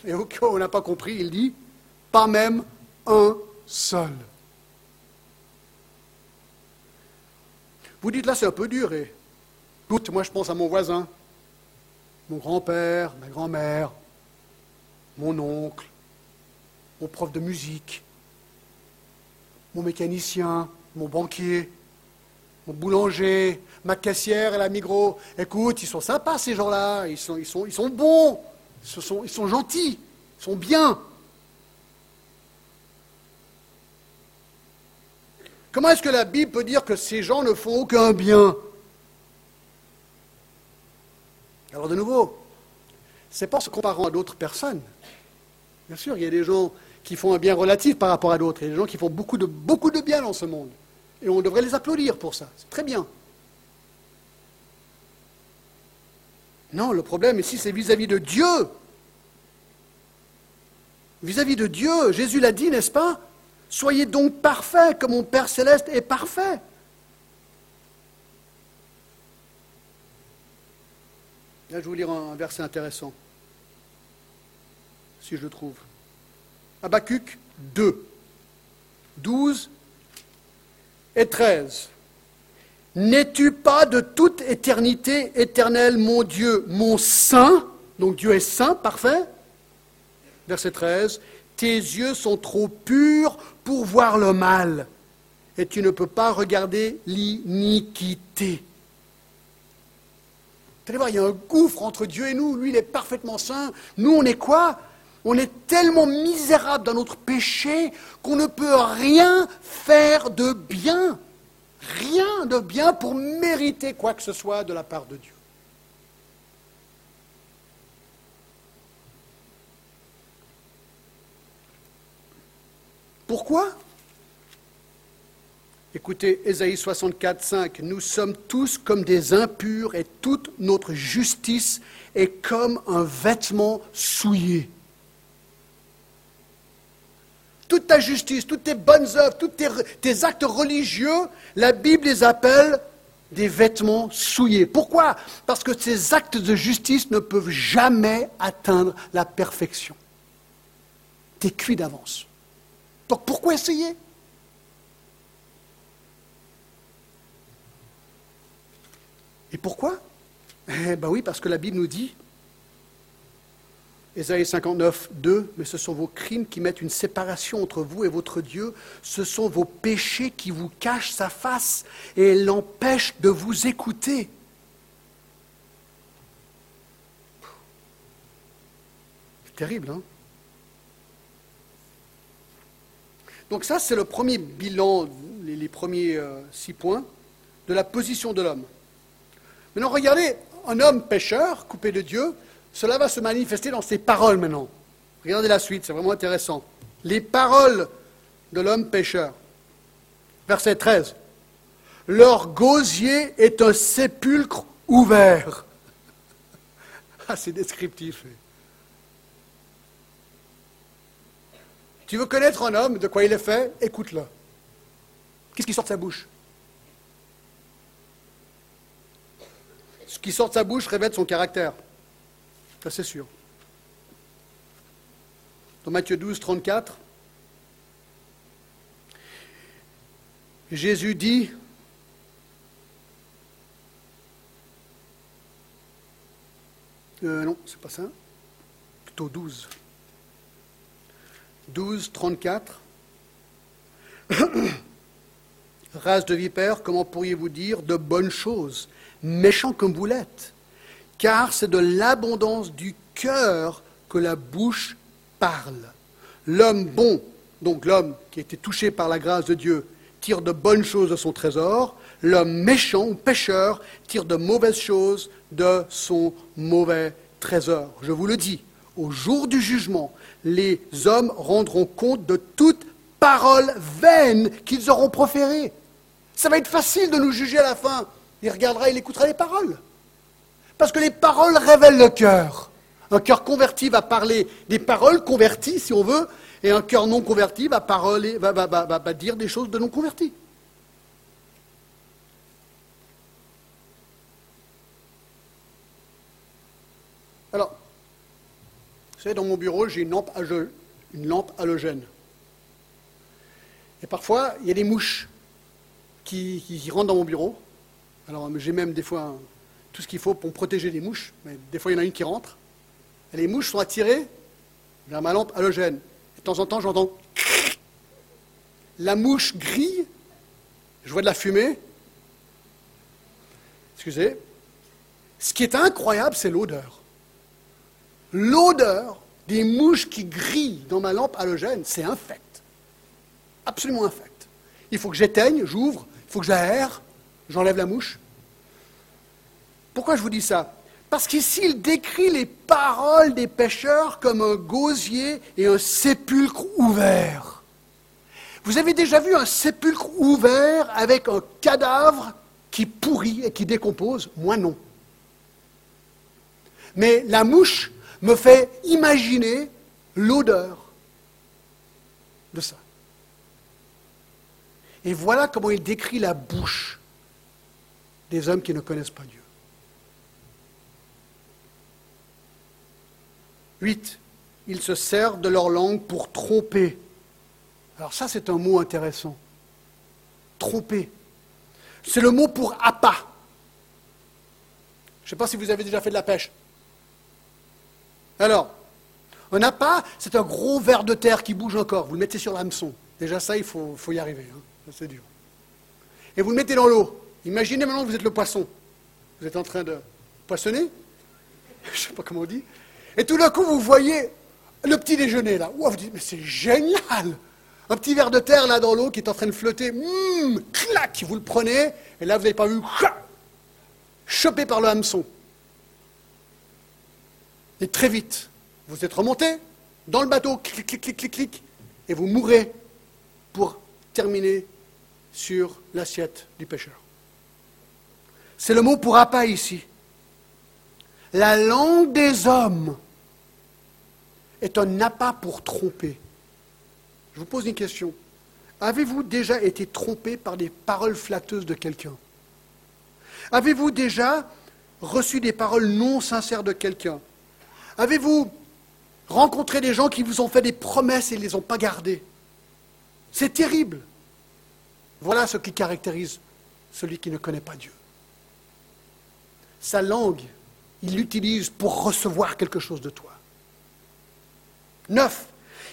Et au cas où on n'a pas compris, il dit, pas même un seul. Vous dites là, c'est un peu dur. Et écoute, moi je pense à mon voisin mon grand-père, ma grand-mère, mon oncle, mon prof de musique, mon mécanicien, mon banquier, mon boulanger, ma caissière et la Migros. Écoute, ils sont sympas ces gens-là, ils sont, ils, sont, ils sont bons, ils sont, ils sont gentils, ils sont bien. Comment est-ce que la Bible peut dire que ces gens ne font aucun bien? Alors de nouveau, c'est pas en se comparant à d'autres personnes. Bien sûr, il y a des gens qui font un bien relatif par rapport à d'autres. Il y a des gens qui font beaucoup de, beaucoup de bien dans ce monde. Et on devrait les applaudir pour ça. C'est très bien. Non, le problème ici, c'est vis-à-vis de Dieu. Vis-à-vis de Dieu, Jésus l'a dit, n'est-ce pas? Soyez donc parfaits comme mon Père céleste est parfait. Là, je vais vous lire un verset intéressant, si je le trouve. Habacuc 2, 12 et 13. N'es-tu pas de toute éternité éternelle, mon Dieu, mon saint? Donc Dieu est saint, parfait. Verset 13. Tes yeux sont trop purs pour voir le mal, et tu ne peux pas regarder l'iniquité. Vous allez voir, il y a un gouffre entre Dieu et nous. Lui, il est parfaitement saint. Nous, on est quoi? On est tellement misérables dans notre péché qu'on ne peut rien faire de bien rien de bien pour mériter quoi que ce soit de la part de Dieu. Pourquoi? Écoutez, Ésaïe 64, 5, nous sommes tous comme des impurs et toute notre justice est comme un vêtement souillé toute ta justice, toutes tes bonnes œuvres, tous tes, actes religieux, la Bible les appelle des vêtements souillés. Pourquoi? Parce que ces actes de justice ne peuvent jamais atteindre la perfection. Tu es cuit d'avance. Donc pourquoi essayer? Et pourquoi? Eh bien oui, parce que la Bible nous dit Ésaïe 59, 2, mais ce sont vos crimes qui mettent une séparation entre vous et votre Dieu, ce sont vos péchés qui vous cachent sa face et l'empêchent de vous écouter. C'est terrible, hein? Donc ça, c'est le premier bilan, les, premiers euh, six points de la position de l'homme. Maintenant, regardez, un homme pécheur, coupé de Dieu, cela va se manifester dans ses paroles maintenant. Regardez la suite, c'est vraiment intéressant. Les paroles de l'homme pécheur. Verset 13. Leur gosier est un sépulcre ouvert. Ah, c'est descriptif. Tu veux connaître un homme, de quoi il est fait? Écoute-le. Qu'est-ce qui sort de sa bouche? Ce qui sort de sa bouche révèle son caractère. Ça, c'est sûr. Dans Matthieu 12, 34, Jésus dit euh, non, c'est pas ça. Plutôt 12. 12, 34. Race de vipère, comment pourriez-vous dire de bonnes choses, méchant comme vous l'êtes car c'est de l'abondance du cœur que la bouche parle. L'homme bon, donc l'homme qui a été touché par la grâce de Dieu, tire de bonnes choses de son trésor, l'homme méchant ou pécheur tire de mauvaises choses de son mauvais trésor. Je vous le dis, au jour du jugement, les hommes rendront compte de toute parole vaine qu'ils auront proférée. Ça va être facile de nous juger à la fin. Il regardera, il écoutera les paroles. Parce que les paroles révèlent le cœur. Un cœur converti va parler des paroles converties, si on veut, et un cœur non converti va, dire des choses de non convertis. Alors, vous savez, dans mon bureau, j'ai une lampe, une lampe halogène. Et parfois, il y a des mouches qui, qui rentrent dans mon bureau. Alors, j'ai même des fois un, tout ce qu'il faut pour protéger les mouches, mais des fois il y en a une qui rentre. Les mouches sont attirées vers ma lampe halogène. de temps en temps, j'entends la mouche grille, je vois de la fumée. Excusez. Ce qui est incroyable, c'est l'odeur. L'odeur des mouches qui grillent dans ma lampe halogène, c'est infect. Absolument infect. Il faut que j'éteigne, j'ouvre, il faut que j'aère, j'enlève la mouche. Pourquoi je vous dis ça? Parce qu'ici, il décrit les paroles des pêcheurs comme un gosier et un sépulcre ouvert. Vous avez déjà vu un sépulcre ouvert avec un cadavre qui pourrit et qui décompose? Moi non. Mais la mouche me fait imaginer l'odeur de ça. Et voilà comment il décrit la bouche des hommes qui ne connaissent pas Dieu. 8. Ils se servent de leur langue pour tromper. Alors ça, c'est un mot intéressant. Tromper. C'est le mot pour appât. Je ne sais pas si vous avez déjà fait de la pêche. Alors, un appât, c'est un gros ver de terre qui bouge encore. Vous le mettez sur l'hameçon. Déjà ça, il faut, y arriver. Hein. C'est dur. Et vous le mettez dans l'eau. Imaginez maintenant que vous êtes le poisson. Vous êtes en train de poissonner. Je ne sais pas comment on dit. Et tout d'un coup, vous voyez le petit déjeuner là. vous dites, mais c'est génial Un petit ver de terre là dans l'eau qui est en train de flotter. Hum, clac Vous le prenez. Et là, vous n'avez pas vu. Chopé par le hameçon. Et très vite, vous êtes remonté dans le bateau, clic, clic, clic, clic, clic, et vous mourrez pour terminer sur l'assiette du pêcheur. C'est le mot pour appât ici. La langue des hommes est un appât pour tromper. Je vous pose une question. Avez-vous déjà été trompé par des paroles flatteuses de quelqu'un? Avez-vous déjà reçu des paroles non sincères de quelqu'un? Avez-vous rencontré des gens qui vous ont fait des promesses et ne les ont pas gardées? C'est terrible. Voilà ce qui caractérise celui qui ne connaît pas Dieu. Sa langue, il l'utilise pour recevoir quelque chose de toi. Neuf,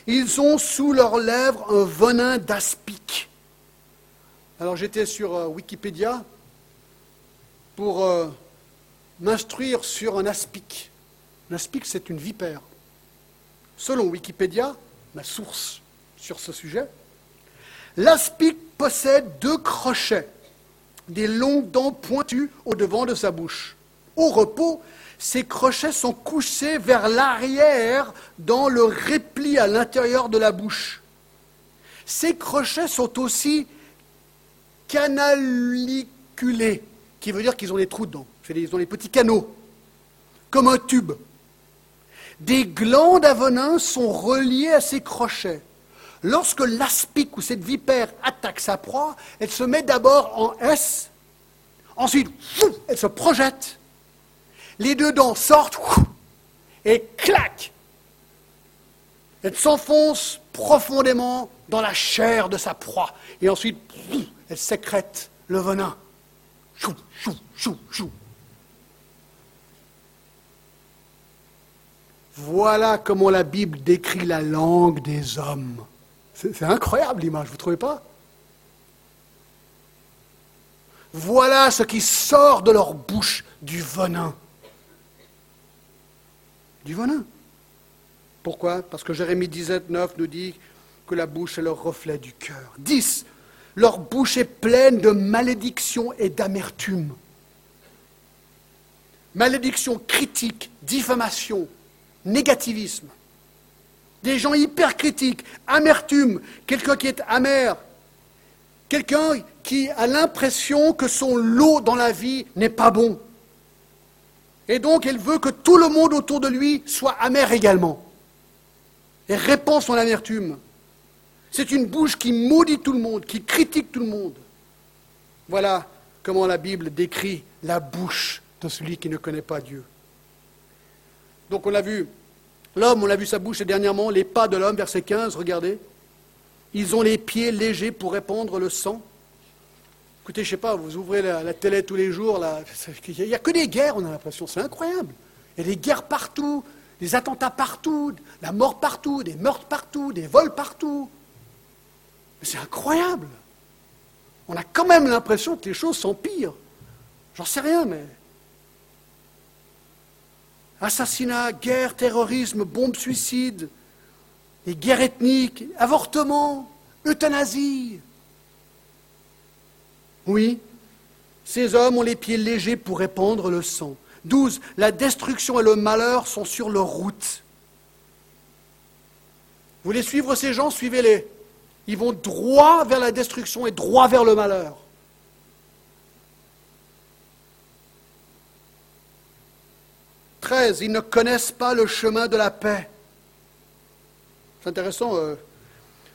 ils ont sous leurs lèvres un venin d'aspic. Alors j'étais sur euh, Wikipédia pour euh, m'instruire sur un aspic. L'aspic, c'est une vipère. Selon Wikipédia, ma source sur ce sujet, l'aspic possède deux crochets, des longues dents pointues au devant de sa bouche. Au repos, ces crochets sont couchés vers l'arrière dans le repli à l'intérieur de la bouche. Ces crochets sont aussi canaliculés, qui veut dire qu'ils ont des trous dedans. Ils ont des petits canaux, comme un tube. Des glandes à sont reliées à ces crochets. Lorsque l'aspic ou cette vipère attaque sa proie, elle se met d'abord en S, ensuite elle se projette, les deux dents sortent et clac Elle s'enfonce profondément dans la chair de sa proie et ensuite elle sécrète le venin. Chou, chou, chou, chou. Voilà comment la Bible décrit la langue des hommes. C'est incroyable l'image, vous ne trouvez pas? Voilà ce qui sort de leur bouche du venin. Du venin. Pourquoi? Parce que Jérémie 17, 9 nous dit que la bouche est le reflet du cœur. 10. Leur bouche est pleine de malédiction et d'amertume. Malédiction critique, diffamation, négativisme. Des gens hyper critiques, amertume, quelqu'un qui est amer, quelqu'un qui a l'impression que son lot dans la vie n'est pas bon. Et donc, elle veut que tout le monde autour de lui soit amer également. Et répand son amertume. C'est une bouche qui maudit tout le monde, qui critique tout le monde. Voilà comment la Bible décrit la bouche de celui qui ne connaît pas Dieu. Donc on l'a vu, l'homme, on l'a vu sa bouche dernièrement, les pas de l'homme, verset 15, regardez. Ils ont les pieds légers pour répandre le sang. Écoutez, je sais pas, vous ouvrez la, télé tous les jours, il n'y a que des guerres, on a l'impression, c'est incroyable. Il y a des guerres partout, des attentats partout, la mort partout, des meurtres partout, des vols partout. c'est incroyable. On a quand même l'impression que les choses s'empirent. J'en sais rien, mais assassinat, guerre, terrorisme, bombes suicides, les guerres ethniques, avortement, euthanasie. Oui, ces hommes ont les pieds légers pour répandre le sang. 12. La destruction et le malheur sont sur leur route. Vous voulez suivre ces gens? Suivez-les. Ils vont droit vers la destruction et droit vers le malheur. 13. Ils ne connaissent pas le chemin de la paix. C'est intéressant. Euh,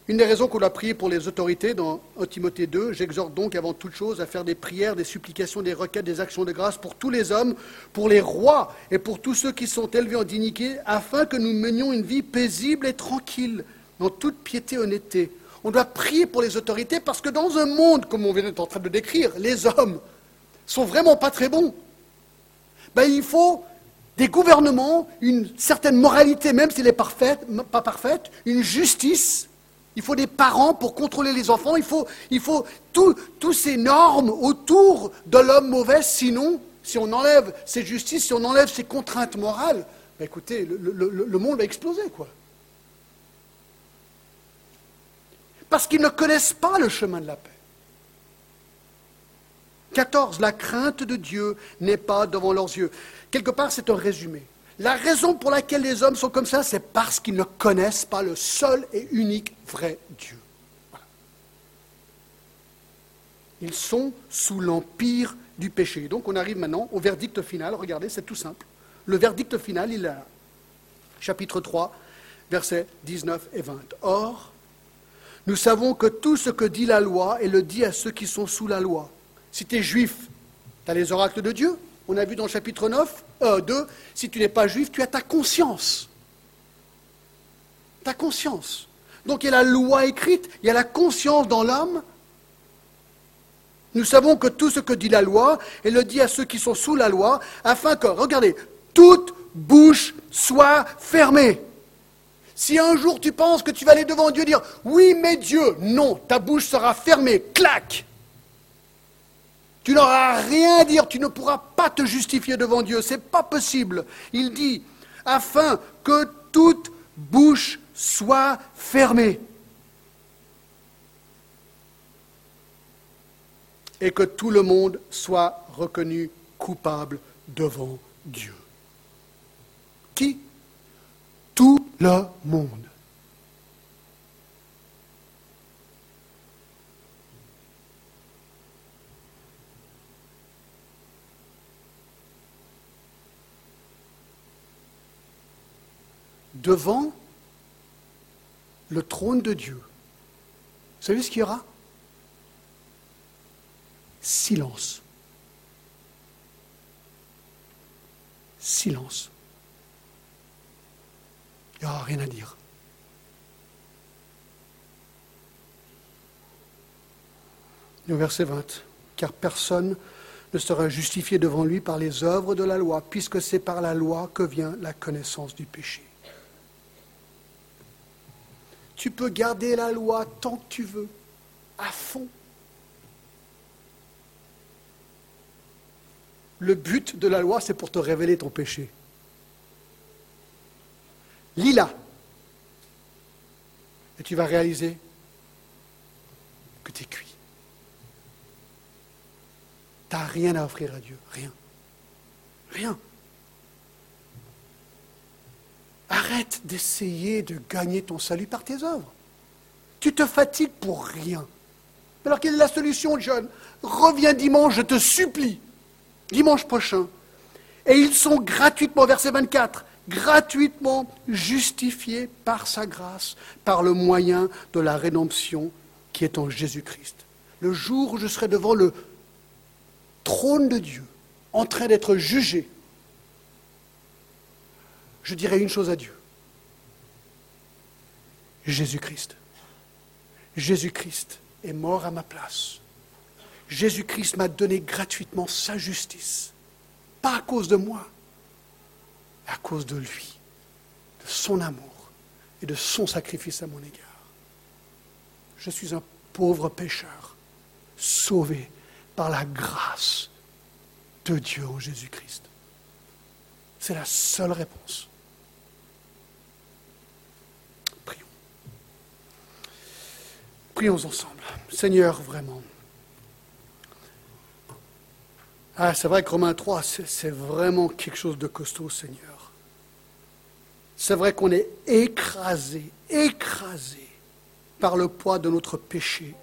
une des raisons qu'on a prié pour les autorités dans 1 Timothée 2, j'exhorte donc avant toute chose à faire des prières, des supplications, des requêtes, des actions de grâce pour tous les hommes, pour les rois et pour tous ceux qui sont élevés en dignité, afin que nous menions une vie paisible et tranquille, dans toute piété et honnêteté. On doit prier pour les autorités parce que dans un monde, comme on vient d'être en train de décrire, les hommes sont vraiment pas très bons. Ben, il faut des gouvernements, une certaine moralité, même si elle n'est pas parfaite, une justice il faut des parents pour contrôler les enfants. Il faut, toutes ces normes autour de l'homme mauvais. Sinon, si on enlève ces justices, si on enlève ces contraintes morales, ben écoutez, le, monde va exploser, quoi. Parce qu'ils ne connaissent pas le chemin de la paix. 14. La crainte de Dieu n'est pas devant leurs yeux. Quelque part, c'est un résumé. La raison pour laquelle les hommes sont comme ça, c'est parce qu'ils ne connaissent pas le seul et unique vrai Dieu. Ils sont sous l'empire du péché. Donc on arrive maintenant au verdict final. Regardez, c'est tout simple. Le verdict final, il est là. Chapitre 3, versets 19 et 20. Or, nous savons que tout ce que dit la loi, elle le dit à ceux qui sont sous la loi. Si tu es juif, tu as les oracles de Dieu. On a vu dans le chapitre 9, 2, si tu n'es pas juif, tu as ta conscience. Ta conscience. Donc il y a la loi écrite, il y a la conscience dans l'homme. Nous savons que tout ce que dit la loi, elle le dit à ceux qui sont sous la loi, afin que, regardez, toute bouche soit fermée. Si un jour tu penses que tu vas aller devant Dieu dire oui mais Dieu, non, ta bouche sera fermée, clac. Tu n'auras rien à dire, tu ne pourras pas te justifier devant Dieu, ce n'est pas possible. Il dit, afin que toute bouche soit fermée. Et que tout le monde soit reconnu coupable devant Dieu. Qui? Tout le monde. Devant le trône de Dieu. Vous savez ce qu'il y aura? Silence. Silence. Il n'y aura rien à dire. Le verset 20. Car personne ne sera justifié devant lui par les œuvres de la loi, puisque c'est par la loi que vient la connaissance du péché. Tu peux garder la loi tant que tu veux, à fond. Le but de la loi, c'est pour te révéler ton péché. Lis-la. Et tu vas réaliser que tu es cuit. Tu n'as rien à offrir à Dieu. Rien. Rien. Arrête d'essayer de gagner ton salut par tes œuvres. Tu te fatigues pour rien. Alors quelle est la solution, John? Reviens dimanche, je te supplie, dimanche prochain. Et ils sont gratuitement, verset 24, gratuitement justifiés par sa grâce, par le moyen de la rédemption qui est en Jésus-Christ. Le jour où je serai devant le trône de Dieu, en train d'être jugé, je dirais une chose à Dieu. Jésus-Christ. Jésus-Christ est mort à ma place. Jésus-Christ m'a donné gratuitement sa justice. Pas à cause de moi, à cause de lui, de son amour et de son sacrifice à mon égard. Je suis un pauvre pécheur, sauvé par la grâce de Dieu en Jésus-Christ. C'est la seule réponse. Prions ensemble. Seigneur, vraiment, Ah, c'est vrai que Romains 3, c'est vraiment quelque chose de costaud, Seigneur. C'est vrai qu'on est écrasé, écrasé par le poids de notre péché,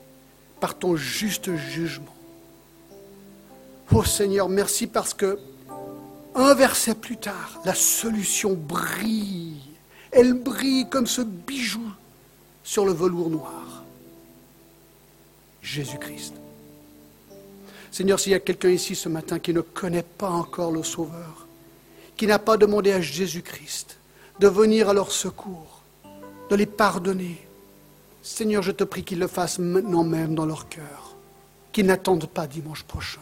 par ton juste jugement. Oh Seigneur, merci parce que un verset plus tard, la solution brille. Elle brille comme ce bijou sur le velours noir. Jésus-Christ. Seigneur, s'il y a quelqu'un ici ce matin qui ne connaît pas encore le Sauveur, qui n'a pas demandé à Jésus-Christ de venir à leur secours, de les pardonner, Seigneur, je te prie qu'ils le fassent maintenant même dans leur cœur, qu'ils n'attendent pas dimanche prochain,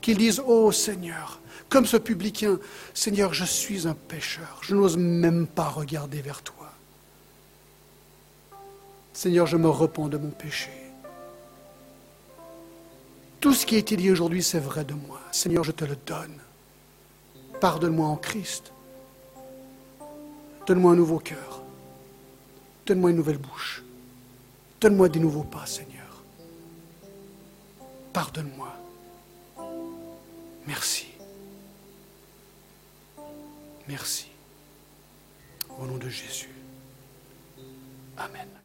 qu'ils disent, oh Seigneur, comme ce publicain, Seigneur, je suis un pécheur, je n'ose même pas regarder vers toi. Seigneur, je me repens de mon péché. Tout ce qui a été dit aujourd'hui, c'est vrai de moi. Seigneur, je te le donne. Pardonne-moi en Christ. Donne-moi un nouveau cœur. Donne-moi une nouvelle bouche. Donne-moi des nouveaux pas, Seigneur. Pardonne-moi. Merci. Merci. Au nom de Jésus. Amen.